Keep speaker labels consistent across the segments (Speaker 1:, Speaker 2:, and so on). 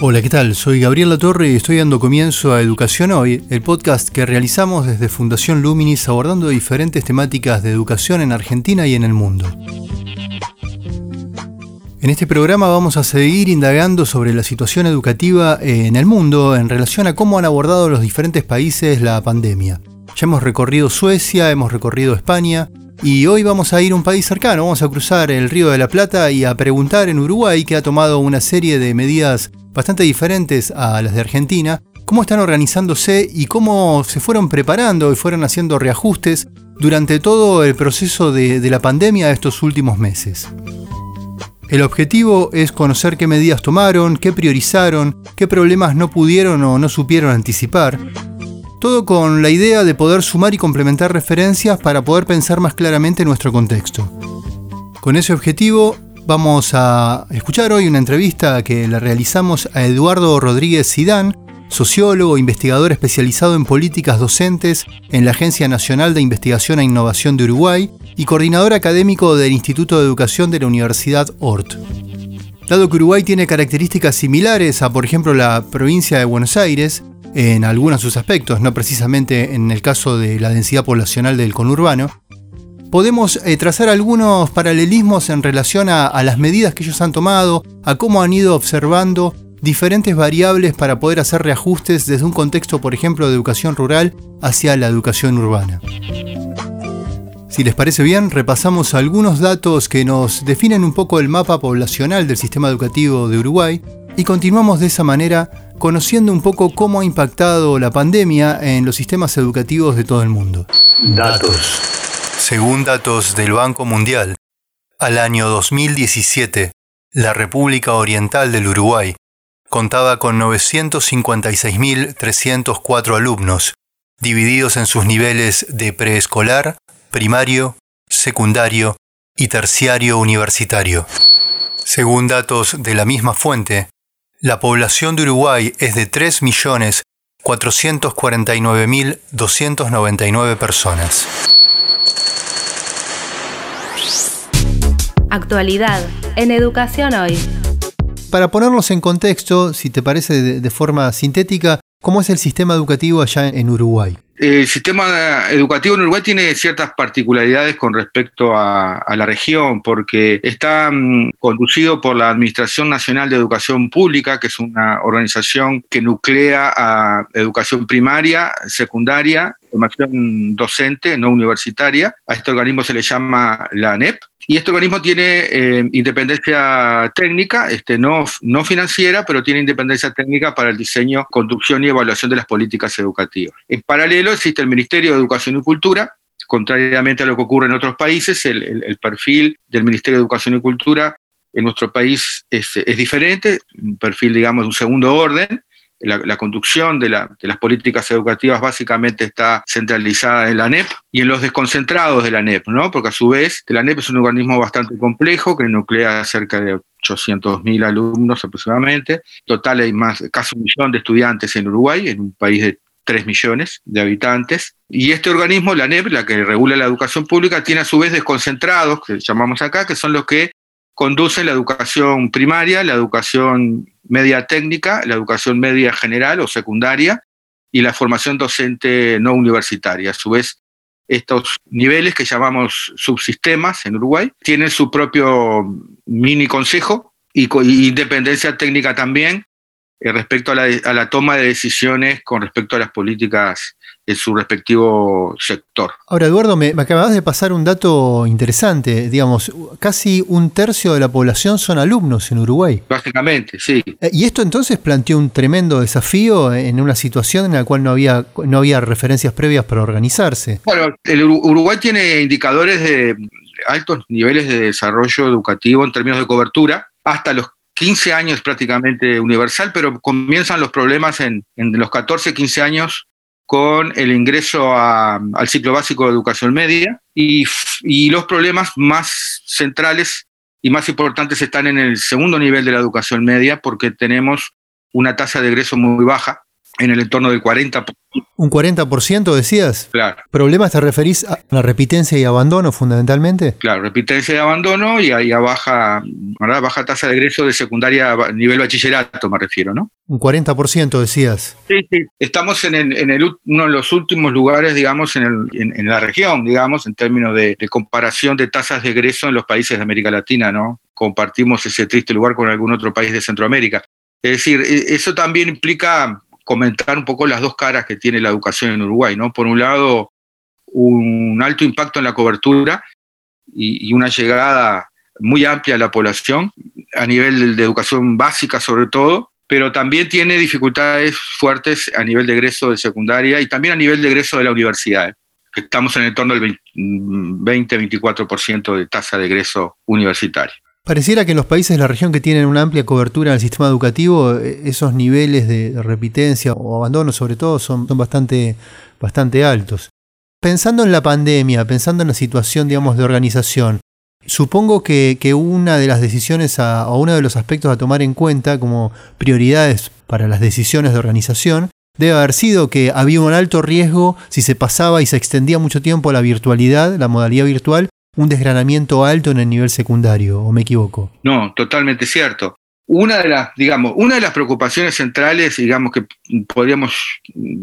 Speaker 1: Hola, ¿qué tal? Soy Gabriel Latorre y estoy dando comienzo a Educación Hoy, el podcast que realizamos desde Fundación Luminis abordando diferentes temáticas de educación en Argentina y en el mundo. En este programa vamos a seguir indagando sobre la situación educativa en el mundo en relación a cómo han abordado los diferentes países la pandemia. Ya hemos recorrido Suecia, hemos recorrido España y hoy vamos a ir a un país cercano, vamos a cruzar el Río de la Plata y a preguntar en Uruguay que ha tomado una serie de medidas bastante diferentes a las de Argentina, cómo están organizándose y cómo se fueron preparando y fueron haciendo reajustes durante todo el proceso de, la pandemia de estos últimos meses. El objetivo es conocer qué medidas tomaron, qué priorizaron, qué problemas no pudieron o no supieron anticipar. Todo con la idea de poder sumar y complementar referencias para poder pensar más claramente nuestro contexto. Con ese objetivo Vamos a escuchar hoy una entrevista que le realizamos a Eduardo Rodríguez Sidán, sociólogo, investigador especializado en políticas docentes en la Agencia Nacional de Investigación e Innovación de Uruguay y coordinador académico del Instituto de Educación de la Universidad ORT. Dado que Uruguay tiene características similares a, por ejemplo, la provincia de Buenos Aires, en algunos de sus aspectos, no precisamente en el caso de la densidad poblacional del conurbano, podemos eh, trazar algunos paralelismos en relación a, a las medidas que ellos han tomado, a cómo han ido observando diferentes variables para poder hacer reajustes desde un contexto, por ejemplo, de educación rural hacia la educación urbana. Si les parece bien, repasamos algunos datos que nos definen un poco el mapa poblacional del sistema educativo de Uruguay y continuamos de esa manera conociendo un poco cómo ha impactado la pandemia en los sistemas educativos de todo el mundo.
Speaker 2: Datos.
Speaker 1: Según datos del Banco Mundial, al año 2017, la República Oriental del Uruguay contaba con 956.304 alumnos, divididos en sus niveles de preescolar, primario, secundario y terciario universitario. Según datos de la misma fuente, la población de Uruguay es de 3.449.299 personas.
Speaker 3: Actualidad en Educación Hoy.
Speaker 1: Para ponernos en contexto, si te parece de, forma sintética, ¿cómo es el sistema educativo allá en Uruguay?
Speaker 2: El sistema educativo en Uruguay tiene ciertas particularidades con respecto a, la región, porque está mm, conducido por la Administración Nacional de Educación Pública, que es una organización que nuclea a educación primaria, secundaria, formación docente, no universitaria. A este organismo se le llama la ANEP, y este organismo tiene eh, independencia técnica, este, no, no financiera, pero tiene independencia técnica para el diseño, conducción y evaluación de las políticas educativas. En paralelo existe el Ministerio de Educación y Cultura, contrariamente a lo que ocurre en otros países, el, perfil del Ministerio de Educación y Cultura en nuestro país es, es, diferente, un perfil, digamos, de un segundo orden, la, conducción de, las políticas educativas básicamente está centralizada en la ANEP y en los desconcentrados de la ANEP, ¿no? porque a su vez la ANEP es un organismo bastante complejo que nuclea cerca de 800.000 alumnos aproximadamente. Total hay más, casi un millón de estudiantes en Uruguay, en un país de 3 millones de habitantes. Y este organismo, la ANEP, la que regula la educación pública, tiene a su vez desconcentrados, que llamamos acá, que son los que conducen la educación primaria, la educación media técnica, la educación media general o secundaria y la formación docente no universitaria. A su vez, estos niveles que llamamos subsistemas en Uruguay tienen su propio mini consejo y, independencia técnica también eh, respecto a la, toma de decisiones con respecto a las políticas en su respectivo sector.
Speaker 1: Ahora, Eduardo, me, acabas de pasar un dato interesante. Digamos, casi un tercio de la población son alumnos en Uruguay.
Speaker 2: Básicamente, sí.
Speaker 1: Eh, y esto entonces planteó un tremendo desafío en una situación en la cual no había, no había referencias previas para organizarse.
Speaker 2: Bueno, el Uruguay tiene indicadores de altos niveles de desarrollo educativo en términos de cobertura hasta los 15 años prácticamente universal, pero comienzan los problemas en, en los 14, 15 años con el ingreso al ciclo básico de educación media y, y los problemas más centrales y más importantes están en el segundo nivel de la educación media porque tenemos una tasa de egreso muy baja en el entorno del 40%.
Speaker 1: ¿Un 40% decías?
Speaker 2: Claro.
Speaker 1: ¿Problemas te referís a la repitencia y abandono fundamentalmente?
Speaker 2: Claro, repitencia y abandono y a, baja, baja tasa de egreso de secundaria a nivel bachillerato, me refiero, ¿no?
Speaker 1: Un 40% decías.
Speaker 2: Sí, sí. Estamos en, el, uno de los últimos lugares, digamos, en, en, la región, digamos, en términos de, de comparación de tasas de egreso en los países de América Latina, ¿no? Compartimos ese triste lugar con algún otro país de Centroamérica. Es decir, e, eso también implica comentar un poco las dos caras que tiene la educación en Uruguay, ¿no? Por un lado, un alto impacto en la cobertura y, una llegada muy amplia a la población, a nivel de educación básica sobre todo, pero también tiene dificultades fuertes a nivel de egreso de secundaria y también a nivel de egreso de la universidad. ¿eh? Estamos en el torno del 20-24% de tasa de egreso universitario.
Speaker 1: Pareciera que en los países de la región que tienen una amplia cobertura en el sistema educativo, eh, esos niveles de, repitencia o abandono sobre todo son, bastante, altos. Pensando en la pandemia, pensando en la situación, digamos, de organización, supongo que, una de las decisiones o uno de los aspectos a tomar en cuenta como prioridades para las decisiones de organización debe haber sido que había un alto riesgo si se pasaba y se extendía mucho tiempo la virtualidad, la modalidad virtual, un desgranamiento alto en el nivel secundario, ¿o me equivoco?
Speaker 2: No, totalmente cierto. Una de las, digamos, una de las preocupaciones centrales, digamos, que podríamos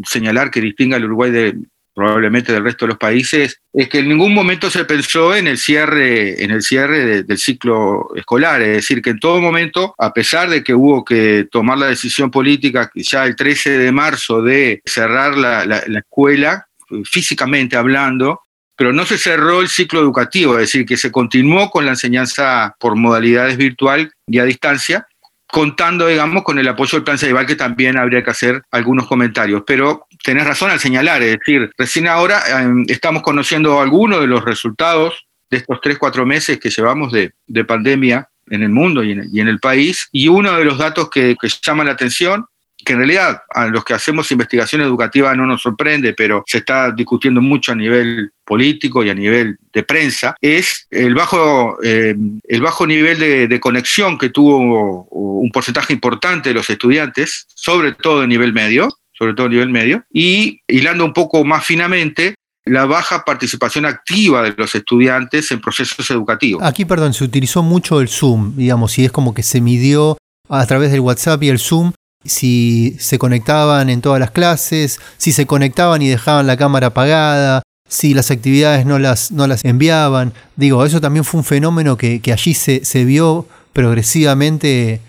Speaker 2: señalar que distingue al Uruguay de probablemente del resto de los países, es que en ningún momento se pensó en el cierre, en el cierre del ciclo escolar, es decir, que en todo momento, a pesar de que hubo que tomar la decisión política ya el 13 de marzo de cerrar la escuela, físicamente hablando, pero no se cerró el ciclo educativo, es decir, que se continuó con la enseñanza por modalidades virtual y a distancia, contando, digamos, con el apoyo del plan Ceibal, que también habría que hacer algunos comentarios. Pero tenés razón al señalar, es decir, recién ahora em, estamos conociendo algunos de los resultados de estos tres, cuatro meses que llevamos de, pandemia en el mundo y en, el país, y uno de los datos que, que llama la atención que en realidad a los que hacemos investigación educativa no nos sorprende, pero se está discutiendo mucho a nivel político y a nivel de prensa, es el bajo, eh, el bajo nivel de, conexión que tuvo un porcentaje importante de los estudiantes, sobre todo a nivel medio, sobre todo a nivel medio, y hilando un poco más finamente, la baja participación activa de los estudiantes en procesos educativos.
Speaker 1: Aquí, perdón, se utilizó mucho el Zoom, digamos, y es como que se midió a través del WhatsApp y el Zoom si se conectaban en todas las clases, si se conectaban y dejaban la cámara apagada, si las actividades no las, no las enviaban. Digo, eso también fue un fenómeno que, allí se, se, vio progresivamente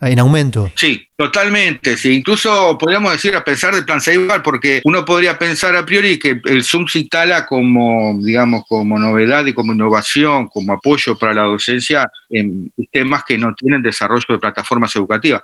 Speaker 1: en aumento.
Speaker 2: Sí, totalmente. Sí. Incluso podríamos decir a pesar del plan Ceibal, porque uno podría pensar a priori que el Zoom se instala como, digamos, como novedad y como innovación, como apoyo para la docencia en temas que no tienen desarrollo de plataformas educativas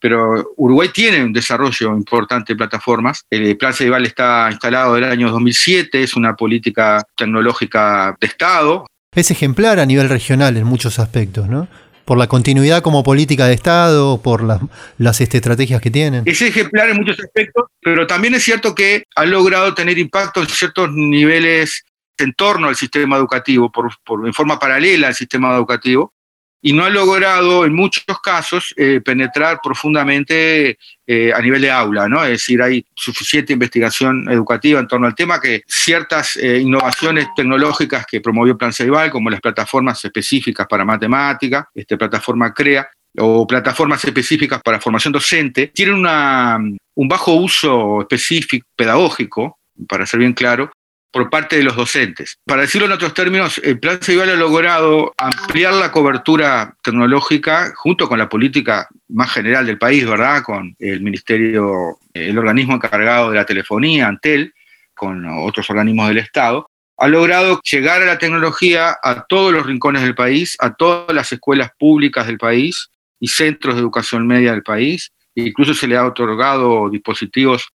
Speaker 2: pero Uruguay tiene un desarrollo importante de plataformas. El Plan Ceibal está instalado del año 2007, es una política tecnológica de Estado.
Speaker 1: Es ejemplar a nivel regional en muchos aspectos, ¿no? Por la continuidad como política de Estado, por las, este, estrategias que tienen.
Speaker 2: Es ejemplar en muchos aspectos, pero también es cierto que ha logrado tener impacto en ciertos niveles en torno al sistema educativo, por, en forma paralela al sistema educativo, y no ha logrado en muchos casos eh, penetrar profundamente eh, a nivel de aula, ¿no? Es decir, hay suficiente investigación educativa en torno al tema que ciertas eh, innovaciones tecnológicas que promovió Plan Ceibal, como las plataformas específicas para matemática, este, plataforma CREA, o plataformas específicas para formación docente, tienen una, un bajo uso específico, pedagógico, para ser bien claro, por parte de los docentes. Para decirlo en otros términos, el Plan Ceibal ha logrado ampliar la cobertura tecnológica junto con la política más general del país, ¿verdad? Con el Ministerio, el organismo encargado de la telefonía, Antel, con otros organismos del Estado, ha logrado llegar a la tecnología a todos los rincones del país, a todas las escuelas públicas del país y centros de educación media del país. Incluso se le ha otorgado dispositivos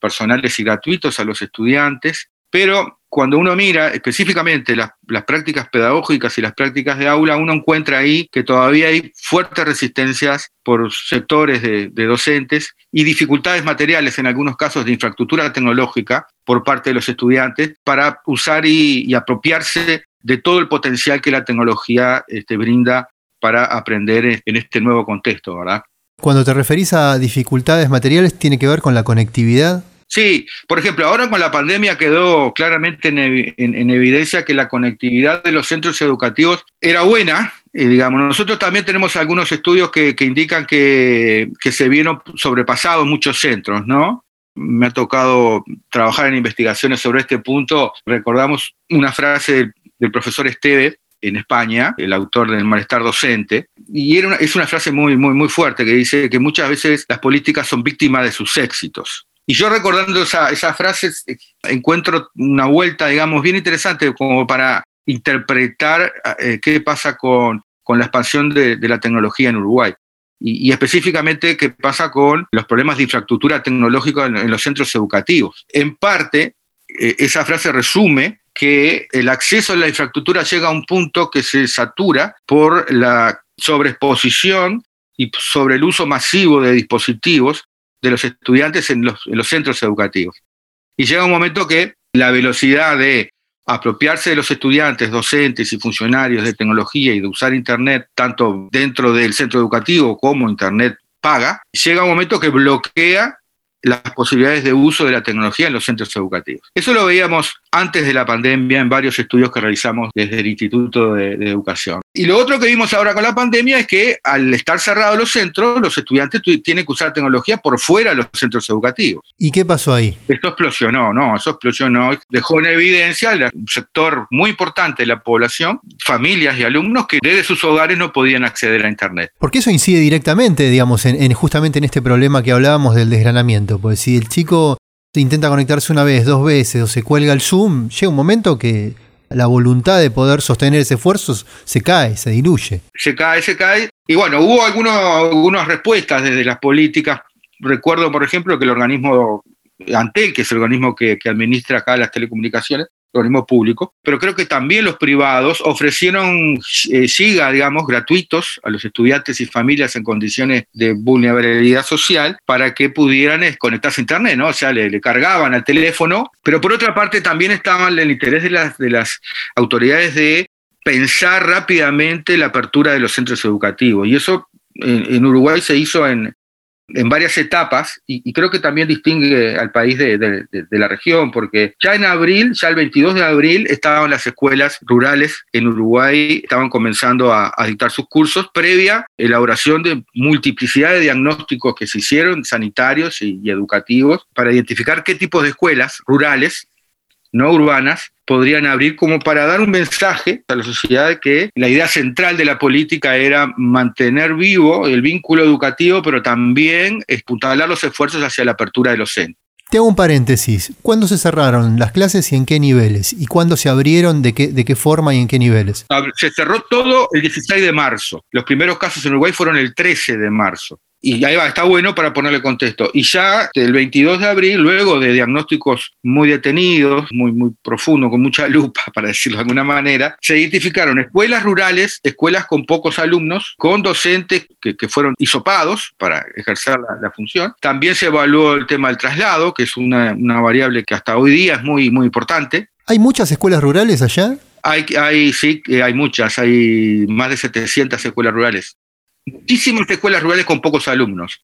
Speaker 2: personales y gratuitos a los estudiantes Pero cuando uno mira específicamente las, prácticas pedagógicas y las prácticas de aula, uno encuentra ahí que todavía hay fuertes resistencias por sectores de, docentes y dificultades materiales, en algunos casos de infraestructura tecnológica por parte de los estudiantes, para usar y, apropiarse de todo el potencial que la tecnología este, brinda para aprender en este nuevo contexto, ¿verdad?
Speaker 1: Cuando te referís a dificultades materiales, ¿tiene que ver con la conectividad?
Speaker 2: Sí, por ejemplo, ahora con la pandemia quedó claramente en, evidencia que la conectividad de los centros educativos era buena. Y digamos, nosotros también tenemos algunos estudios que, indican que, se vieron sobrepasados muchos centros, ¿no? Me ha tocado trabajar en investigaciones sobre este punto. Recordamos una frase del, profesor Esteve, en España, el autor del malestar docente, y era es una frase muy, muy, muy fuerte que dice que muchas veces las políticas son víctimas de sus éxitos. Y yo recordando esa, esas frases encuentro una vuelta, digamos, bien interesante como para interpretar eh, qué pasa con, la expansión de, la tecnología en Uruguay. Y, específicamente qué pasa con los problemas de infraestructura tecnológica en, los centros educativos. En parte, eh, esa frase resume que el acceso a la infraestructura llega a un punto que se satura por la sobreexposición y sobre el uso masivo de dispositivos de los estudiantes en los, centros educativos. Y llega un momento que la velocidad de apropiarse de los estudiantes, docentes y funcionarios de tecnología y de usar Internet tanto dentro del centro educativo como Internet paga, llega un momento que bloquea las posibilidades de uso de la tecnología en los centros educativos. Eso lo veíamos antes de la pandemia en varios estudios que realizamos desde el Instituto de, Educación. Y lo otro que vimos ahora con la pandemia es que al estar cerrados los centros, los estudiantes tienen que usar tecnología por fuera de los centros educativos.
Speaker 1: ¿Y qué pasó ahí?
Speaker 2: Esto explosionó, no, eso explosionó. Dejó en evidencia un sector muy importante de la población, familias y alumnos que desde sus hogares no podían acceder a Internet.
Speaker 1: Porque eso incide directamente, digamos, en, justamente en este problema que hablábamos del desgranamiento. Pues si el chico intenta conectarse una vez, dos veces o se cuelga el Zoom, llega un momento que la voluntad de poder sostener ese esfuerzo se cae, se diluye.
Speaker 2: Se cae, se cae. Y bueno, hubo algunos, algunas respuestas desde las políticas. Recuerdo, por ejemplo, que el organismo Antel, que es el organismo que administra acá las telecomunicaciones, organismo público, pero creo que también los privados ofrecieron eh, SIGA, digamos, gratuitos a los estudiantes y familias en condiciones de vulnerabilidad social para que pudieran eh, conectarse a Internet, ¿no? O sea, le, cargaban al teléfono, pero por otra parte también estaba en el interés de las, de las autoridades de pensar rápidamente la apertura de los centros educativos. Y eso en Uruguay se hizo en, en varias etapas y, creo que también distingue al país de, la región, porque ya en abril, ya el 22 de abril, estaban las escuelas rurales en Uruguay, estaban comenzando a, dictar sus cursos, previa elaboración de multiplicidad de diagnósticos que se hicieron, sanitarios y, y educativos, para identificar qué tipos de escuelas rurales no urbanas podrían abrir como para dar un mensaje a la sociedad de que la idea central de la política era mantener vivo el vínculo educativo, pero también espuntalar los esfuerzos hacia la apertura de los centros.
Speaker 1: Te hago un paréntesis. ¿Cuándo se cerraron las clases y en qué niveles? ¿Y cuándo se abrieron? ¿De qué, de qué forma y en qué niveles?
Speaker 2: Se cerró todo el 16 de marzo. Los primeros casos en Uruguay fueron el 13 de marzo. Y ahí va, está bueno para ponerle contexto. Y ya el 22 de abril, luego de diagnósticos muy detenidos, muy, muy profundos, con mucha lupa, para decirlo de alguna manera, se identificaron escuelas rurales, escuelas con pocos alumnos, con docentes que, fueron hisopados para ejercer la, función. También se evaluó el tema del traslado, que es una, una variable que hasta hoy día es muy, muy importante.
Speaker 1: ¿Hay muchas escuelas rurales allá?
Speaker 2: Hay, hay, sí, hay muchas, hay más de 700 escuelas rurales muchísimas escuelas rurales con pocos alumnos.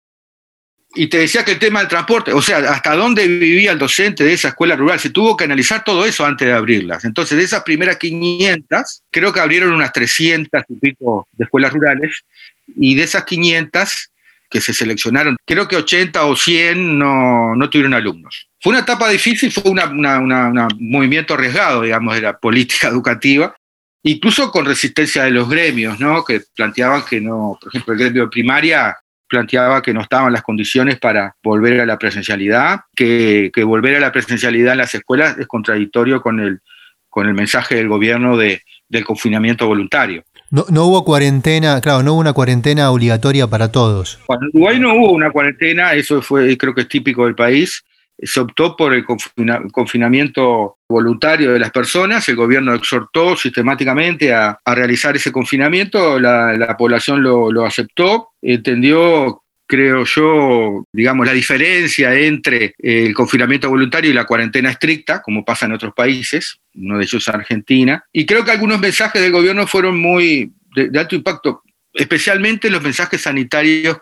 Speaker 2: Y te decía que el tema del transporte, o sea, hasta dónde vivía el docente de esa escuela rural, se tuvo que analizar todo eso antes de abrirlas. Entonces, de esas primeras 500, creo que abrieron unas 300 y de escuelas rurales, y de esas 500 que se seleccionaron, creo que 80 o 100 no, no tuvieron alumnos. Fue una etapa difícil, fue un movimiento arriesgado, digamos, de la política educativa, incluso con resistencia de los gremios, ¿no? que planteaban que no, por ejemplo, el gremio de primaria planteaba que no estaban las condiciones para volver a la presencialidad, que, volver a la presencialidad en las escuelas es contradictorio con el, con el mensaje del gobierno de, del confinamiento voluntario.
Speaker 1: No, no, hubo cuarentena, claro, no hubo una cuarentena obligatoria para todos.
Speaker 2: en Uruguay no hubo una cuarentena, eso fue, creo que es típico del país. Se optó por el confinamiento voluntario de las personas, el gobierno exhortó sistemáticamente a, realizar ese confinamiento, la, población lo, aceptó, entendió creo yo, digamos, la diferencia entre el confinamiento voluntario y la cuarentena estricta, como pasa en otros países, uno de ellos Argentina, y creo que algunos mensajes del gobierno fueron muy de alto impacto, especialmente los mensajes sanitarios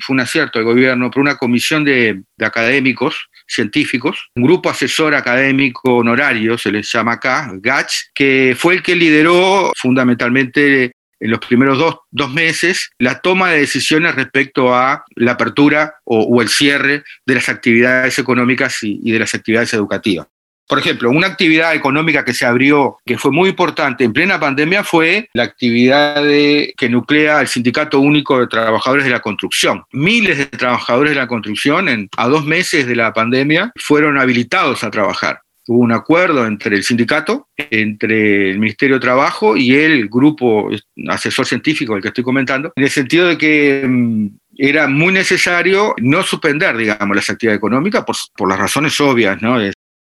Speaker 2: fue un acierto del gobierno, por una comisión de, académicos científicos, un grupo asesor académico honorario, se les llama acá, GACH, que fue el que lideró fundamentalmente en los primeros dos, meses la toma de decisiones respecto a la apertura o, el cierre de las actividades económicas y de las actividades educativas. Por ejemplo, una actividad económica que se abrió, que fue muy importante en plena pandemia, fue la actividad que nuclea el Sindicato Único de Trabajadores de la Construcción. Miles de trabajadores de la construcción en, a dos meses de la pandemia fueron habilitados a trabajar. Hubo un acuerdo entre el sindicato, entre el Ministerio de Trabajo y el grupo asesor científico, el que estoy comentando, en el sentido de que mm, era muy necesario no suspender, digamos, las actividades económicas por, por las razones obvias, ¿no?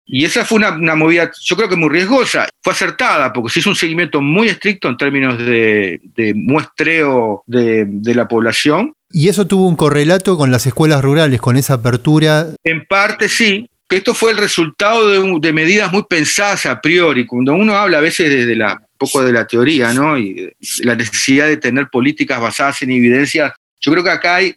Speaker 2: Y esa fue una, movida, yo creo que muy riesgosa. Fue acertada porque se hizo un seguimiento muy estricto en términos de, muestreo de, la población.
Speaker 1: ¿Y eso tuvo un correlato con las escuelas rurales, con esa apertura?
Speaker 2: En parte sí, que esto fue el resultado de, medidas muy pensadas a priori. Cuando uno habla a veces desde la, un poco de la teoría, ¿no? Y la necesidad de tener políticas basadas en evidencia, yo creo que acá hay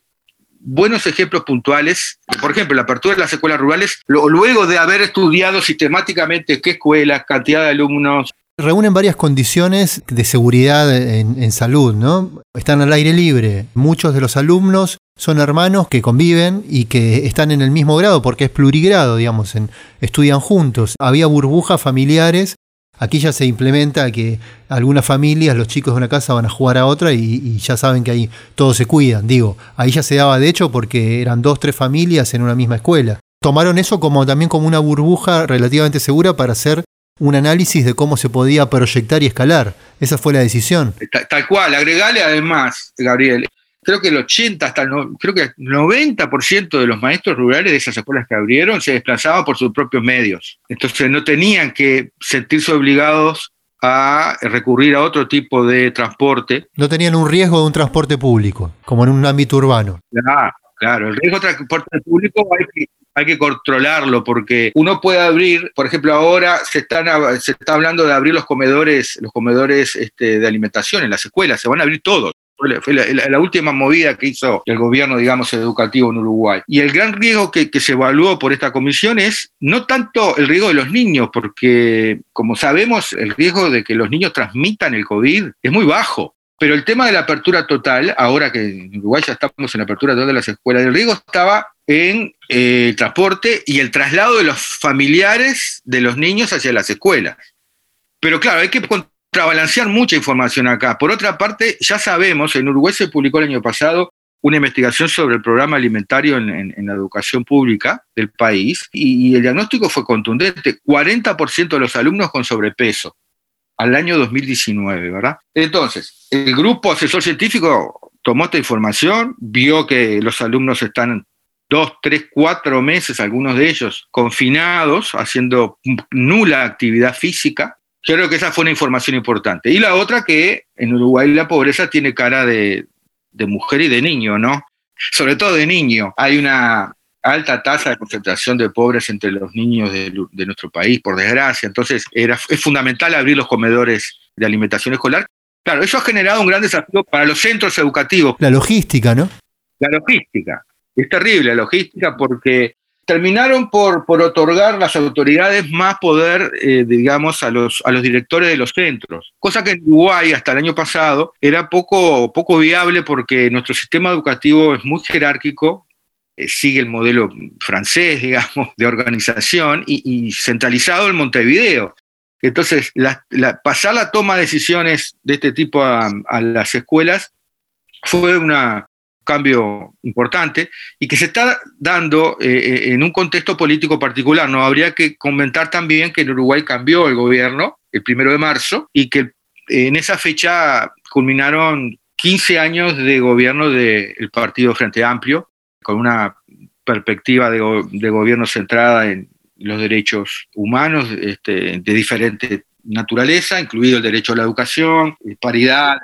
Speaker 2: buenos ejemplos puntuales. Por ejemplo, la apertura de las escuelas rurales, luego de haber estudiado sistemáticamente qué escuelas, cantidad de alumnos.
Speaker 1: Reúnen varias condiciones de seguridad en, salud, ¿no? Están al aire libre. Muchos de los alumnos son hermanos que conviven y que están en el mismo grado porque es plurigrado, digamos, estudian juntos. Había burbujas familiares Aquí ya se implementa que algunas familias, los chicos de una casa van a jugar a otra y, ya saben que ahí todos se cuidan. Digo, ahí ya se daba de hecho porque eran dos, tres familias en una misma escuela. Tomaron eso como también como una burbuja relativamente segura para hacer un análisis de cómo se podía proyectar y escalar. Esa fue la decisión.
Speaker 2: Tal, cual, agregale además, Gabriel, creo que el 80, hasta el, creo que el 90% de los maestros rurales de esas escuelas que abrieron se desplazaban por sus propios medios. Entonces no tenían que sentirse obligados a recurrir a otro tipo de transporte.
Speaker 1: No tenían un riesgo de un transporte público, como en un ámbito urbano.
Speaker 2: Claro, claro. el riesgo de transporte público hay que, hay que controlarlo porque uno puede abrir, por ejemplo, ahora se, están, se está hablando de abrir los comedores, los comedores este, de alimentación en las escuelas, se van a abrir todos fue la, última movida que hizo el gobierno, digamos, educativo en Uruguay. Y el gran riesgo que, se evaluó por esta comisión es no tanto el riesgo de los niños, porque como sabemos, el riesgo de que los niños transmitan el COVID es muy bajo. Pero el tema de la apertura total, ahora que en Uruguay ya estamos en la apertura total de las escuelas, el riesgo estaba en eh, el transporte y el traslado de los familiares de los niños hacia las escuelas. Pero claro, hay que contrabalancear mucha información acá. Por otra parte, ya sabemos, en Uruguay se publicó el año pasado una investigación sobre el programa alimentario en, la educación pública del país y, el diagnóstico fue contundente, 40% de los alumnos con sobrepeso al año 2019, ¿verdad? Entonces, el grupo asesor científico tomó esta información, vio que los alumnos están dos, tres, cuatro meses, algunos de ellos, confinados, haciendo nula actividad física, yo creo que esa fue una información importante. Y la otra que en Uruguay la pobreza tiene cara de, mujer y de niño, ¿no? Sobre todo de niño. Hay una alta tasa de concentración de pobres entre los niños de, nuestro país, por desgracia. Entonces era, es fundamental abrir los comedores de alimentación escolar. Claro, eso ha generado un gran desafío para los centros educativos.
Speaker 1: La logística, ¿no?
Speaker 2: La logística. Es terrible la logística porque terminaron por, por otorgar las autoridades más poder, eh, digamos, a los, a los directores de los centros, cosa que en Uruguay hasta el año pasado era poco, poco viable porque nuestro sistema educativo es muy jerárquico, eh, sigue el modelo francés, digamos, de organización y, centralizado en Montevideo. Entonces, pasar la toma de decisiones de este tipo a las escuelas fue una, cambio importante y que se está dando eh, eh, en un contexto político particular. No habría que comentar también que en Uruguay cambió el gobierno el primero de marzo y que en esa fecha culminaron 15 años de gobierno del Partido Frente Amplio con una perspectiva de, gobierno centrada en los derechos humanos este, de diferente naturaleza, incluido el derecho a la educación, paridad.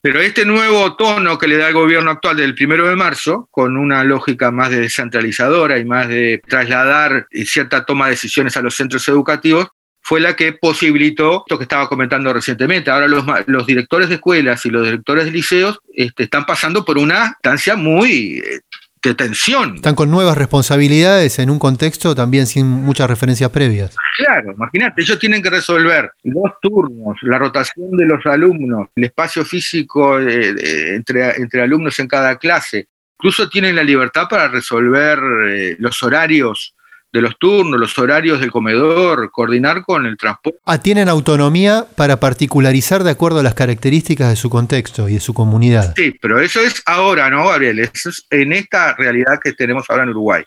Speaker 2: Pero este nuevo tono que le da el gobierno actual del primero de marzo, con una lógica más de descentralizadora y más de trasladar cierta toma de decisiones a los centros educativos, fue la que posibilitó esto que estaba comentando recientemente. Ahora los, los directores de escuelas y los directores de liceos este, están pasando por una instancia muy eh, de tensión.
Speaker 1: Están con nuevas responsabilidades en un contexto también sin muchas referencias previas.
Speaker 2: Claro, imagínate, ellos tienen que resolver los turnos, la rotación de los alumnos, el espacio físico entre, entre alumnos en cada clase. Incluso tienen la libertad para resolver eh, los horarios de los turnos, los horarios del comedor, coordinar con el transporte.
Speaker 1: Ah, tienen autonomía para particularizar de acuerdo a las características de su contexto y de su comunidad.
Speaker 2: Sí, pero eso es ahora, ¿no, Gabriel? Eso es en esta realidad que tenemos ahora en Uruguay.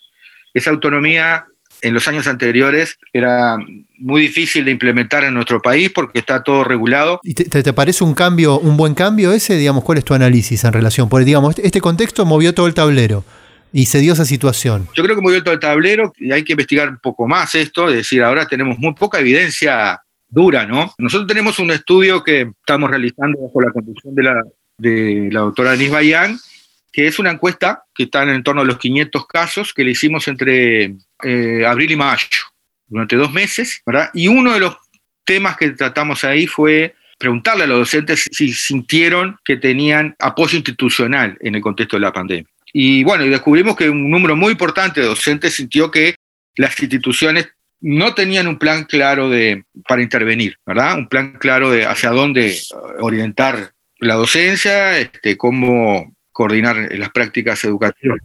Speaker 2: Esa autonomía en los años anteriores era muy difícil de implementar en nuestro país porque está todo regulado.
Speaker 1: ¿Y te, te, parece un cambio, un buen cambio ese? Digamos, ¿cuál es tu análisis en relación? Porque, digamos, este, este contexto movió todo el tablero. Y se dio esa situación.
Speaker 2: Yo creo que movió todo el tablero y hay que investigar un poco más esto, es decir, ahora tenemos muy poca evidencia dura, ¿no? Nosotros tenemos un estudio que estamos realizando bajo la conducción de la, de la doctora Denise Bayán, que es una encuesta que está en torno a los 500 casos que le hicimos entre eh, abril y mayo, durante dos meses, ¿verdad? Y uno de los temas que tratamos ahí fue preguntarle a los docentes si sintieron que tenían apoyo institucional en el contexto de la pandemia. Y bueno, y descubrimos que un número muy importante de docentes sintió que las instituciones no tenían un plan claro de, para intervenir, ¿verdad? Un plan claro de hacia dónde orientar la docencia, este, cómo coordinar las prácticas educativas.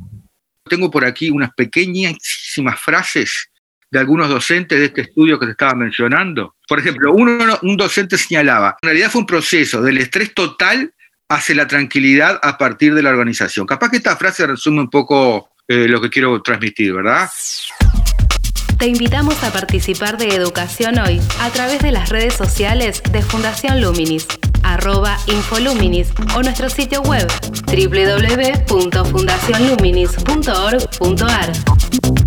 Speaker 2: Tengo por aquí unas pequeñísimas frases de algunos docentes de este estudio que te estaba mencionando. Por ejemplo, uno, un docente señalaba, en realidad fue un proceso del estrés total hace la tranquilidad a partir de la organización. Capaz que esta frase resume un poco eh, lo que quiero transmitir, ¿verdad?
Speaker 3: Te invitamos a participar de Educación Hoy a través de las redes sociales de Fundación Luminis, arroba Infoluminis o nuestro sitio web www.fundacionluminis.org.ar.